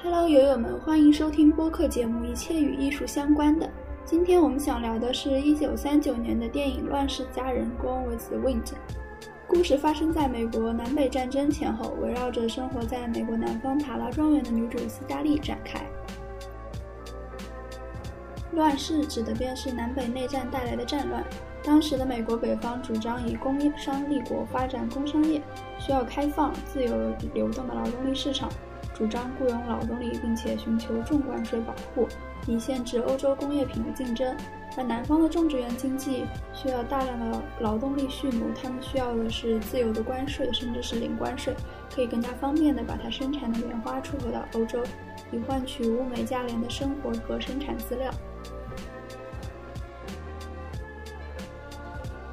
Hello，友友们，欢迎收听播客节目《一切与艺术相关的》。今天我们想聊的是1939年的电影《乱世佳人》（Gone with the Wind）。故事发生在美国南北战争前后，围绕着生活在美国南方塔拉庄园的女主斯嘉丽展开。乱世指的便是南北内战带来的战乱。当时的美国北方主张以工商立国，发展工商业，需要开放、自由流动的劳动力市场。主张雇佣劳动力，并且寻求重关税保护，以限制欧洲工业品的竞争。而南方的种植园经济需要大量的劳动力蓄奴，他们需要的是自由的关税，甚至是零关税，可以更加方便地把它生产的棉花出口到欧洲，以换取物美价廉的生活和生产资料。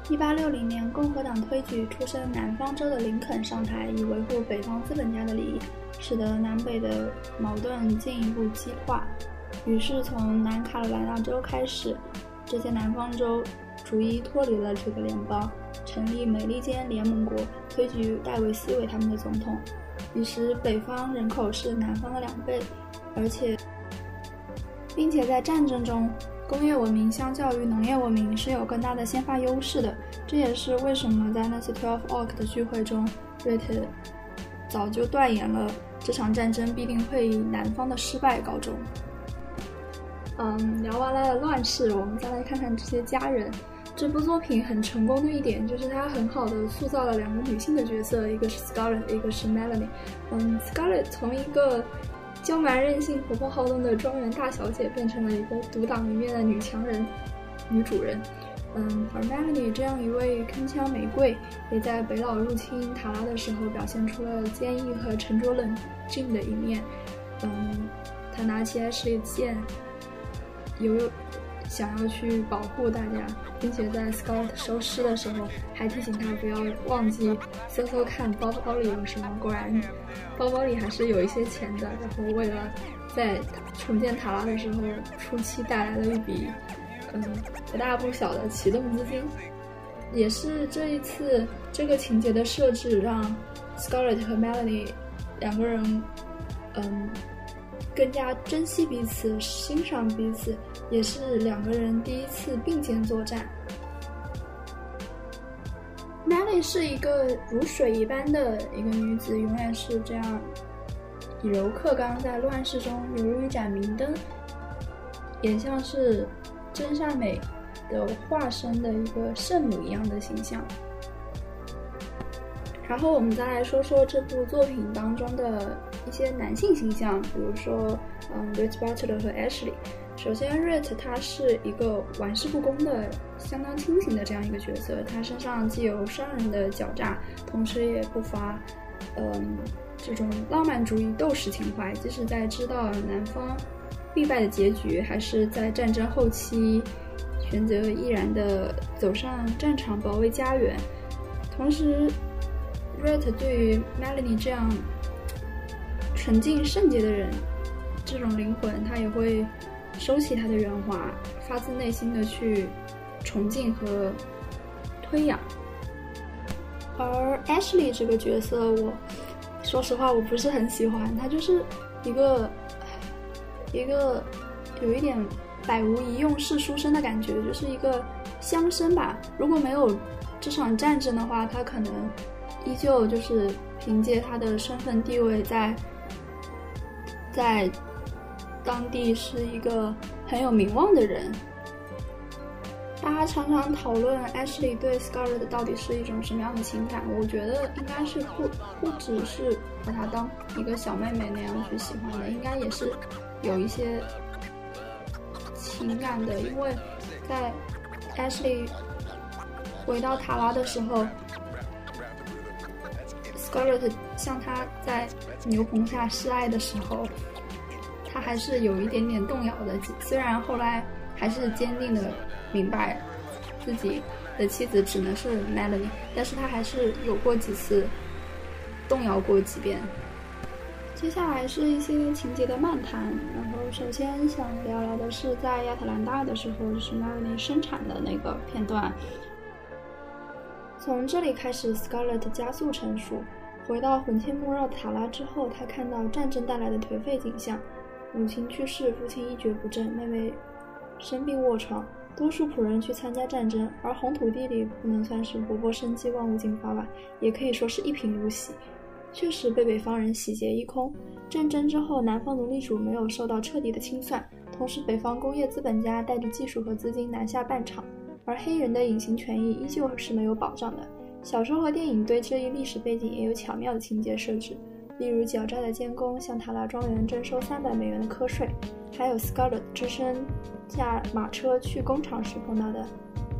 一八六零年，共和党推举出身南方州的林肯上台，以维护北方资本家的利益。使得南北的矛盾进一步激化，于是从南卡罗来纳州开始，这些南方州逐一脱离了这个联邦，成立美利坚联盟国，推举戴维斯为他们的总统。于是北方人口是南方的两倍，而且，并且在战争中，工业文明相较于农业文明是有更大的先发优势的。这也是为什么在那次 Twelve Oak 的聚会中，瑞特。早就断言了，这场战争必定会以南方的失败告终。嗯，聊完了乱世，我们再来看看这些家人。这部作品很成功的一点就是它很好的塑造了两个女性的角色，一个是 Scarlett，一个是 Melanie。嗯，Scarlett 从一个娇蛮任性、活泼好动的庄园大小姐，变成了一个独当一面的女强人、女主人。嗯，而 Melanie 这样一位铿锵玫瑰，也在北老入侵塔拉的时候表现出了坚毅和沉着冷静的一面。嗯，她拿起 Ashley 的剑，有想要去保护大家，并且在 Scott 收尸的时候还提醒他不要忘记搜搜看包包里有什么。果然，包包里还是有一些钱的。然后为了在重建塔拉的时候，初期带来了一笔。嗯，不大不小的启动资金，也是这一次这个情节的设置，让 Scarlett 和 Melanie 两个人，嗯，更加珍惜彼此，欣赏彼此，也是两个人第一次并肩作战。Melly 是一个如水一般的一个女子，永远是这样以柔克刚，在乱世中犹如一盏明灯，也像是。真善美的化身的一个圣母一样的形象。然后我们再来说说这部作品当中的一些男性形象，比如说，嗯，Rit Butler 和 Ashley。首先，Rit 他是一个玩世不恭的、相当清醒的这样一个角色，他身上既有商人的狡诈，同时也不乏，嗯，这种浪漫主义斗士情怀。即使在知道南方。必败的结局，还是在战争后期选择毅然的走上战场保卫家园。同时 Rat 对于 Melanie 这样纯净圣洁的人，这种灵魂，他也会收起他的圆滑，发自内心的去崇敬和推仰。而 Ashley 这个角色，我说实话，我不是很喜欢，他就是一个。一个有一点百无一用是书生的感觉，就是一个乡绅吧。如果没有这场战争的话，他可能依旧就是凭借他的身份地位，在在当地是一个很有名望的人。大家常常讨论 Ashley 对 Scarlett 到底是一种什么样的情感，我觉得应该是不不只是把她当一个小妹妹那样去喜欢的，应该也是。有一些情感的，因为在 Ashley 回到塔拉的时候，Scarlett 向他在牛棚下示爱的时候，他还是有一点点动摇的。虽然后来还是坚定的明白自己的妻子只能是 Melody，但是他还是有过几次动摇过几遍。接下来是一些情节的漫谈，然后首先想聊聊的是在亚特兰大的时候，就是 Melanie 生产的那个片段。从这里开始，Scarlett 加速成熟。回到魂牵梦绕塔拉之后，他看到战争带来的颓废景象：母亲去世，父亲一蹶不振，妹妹生病卧床，多数仆人去参加战争，而红土地里不能算是勃勃生机、万物进发吧，也可以说是一贫如洗，确实被北方人洗劫一空。战争之后，南方奴隶主没有受到彻底的清算，同时北方工业资本家带着技术和资金南下办厂，而黑人的隐形权益依旧是没有保障的。小说和电影对这一历史背景也有巧妙的情节设置，例如狡诈的监工向塔拉庄园征收三百美元的瞌税，还有 Scarlett 只身驾马车去工厂时碰到的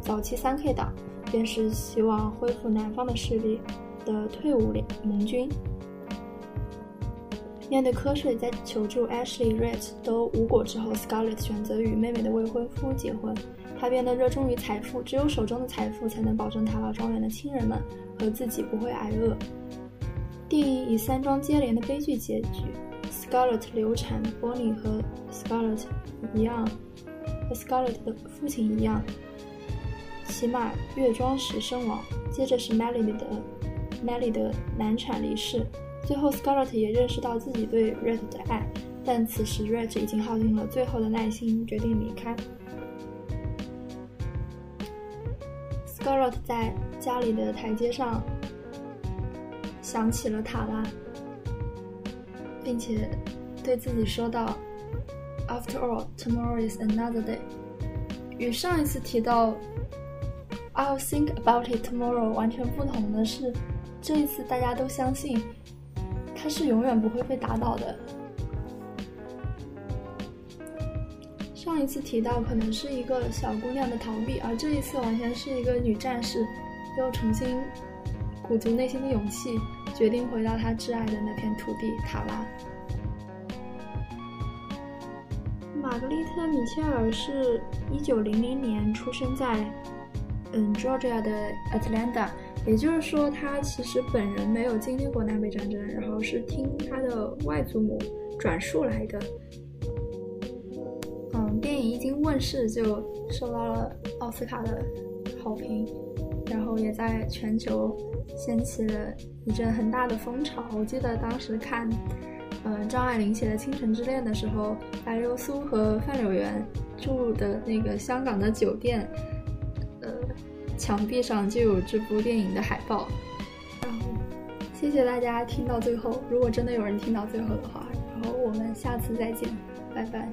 早期三 K 党，便是希望恢复南方的势力的退伍联盟军。面对瞌睡，在求助 Ashley、Red 都无果之后，Scarlett 选择与妹妹的未婚夫结婚。他变得热衷于财富，只有手中的财富才能保证塔拉庄园的亲人们和自己不会挨饿。电影以三桩接连的悲剧结局：Scarlett 流产，Bonnie 和 Scarlett 一样，和 Scarlett 的父亲一样，骑马越庄时身亡。接着是 Melly 的 Melly 的难产离世。最后，Scarlett 也认识到自己对 Red 的爱，但此时 Red 已经耗尽了最后的耐心，决定离开。Sorot 在家里的台阶上想起了塔拉，并且对自己说道：“After all, tomorrow is another day。”与上一次提到 “I'll think about it tomorrow” 完全不同的是，这一次大家都相信他是永远不会被打倒的。上一次提到可能是一个小姑娘的逃避，而这一次完全是一个女战士，又重新鼓足内心的勇气，决定回到她挚爱的那片土地塔拉。玛格丽特·米切尔是一九零零年出生在嗯 Georgia 的 Atlanta，也就是说她其实本人没有经历过南北战争，然后是听她的外祖母转述来的。问世就受到了奥斯卡的好评，然后也在全球掀起了一阵很大的风潮。我记得当时看，嗯，张爱玲写的《倾城之恋》的时候，白流苏和范柳园住的那个香港的酒店，呃，墙壁上就有这部电影的海报。然后，谢谢大家听到最后，如果真的有人听到最后的话，然后我们下次再见，拜拜。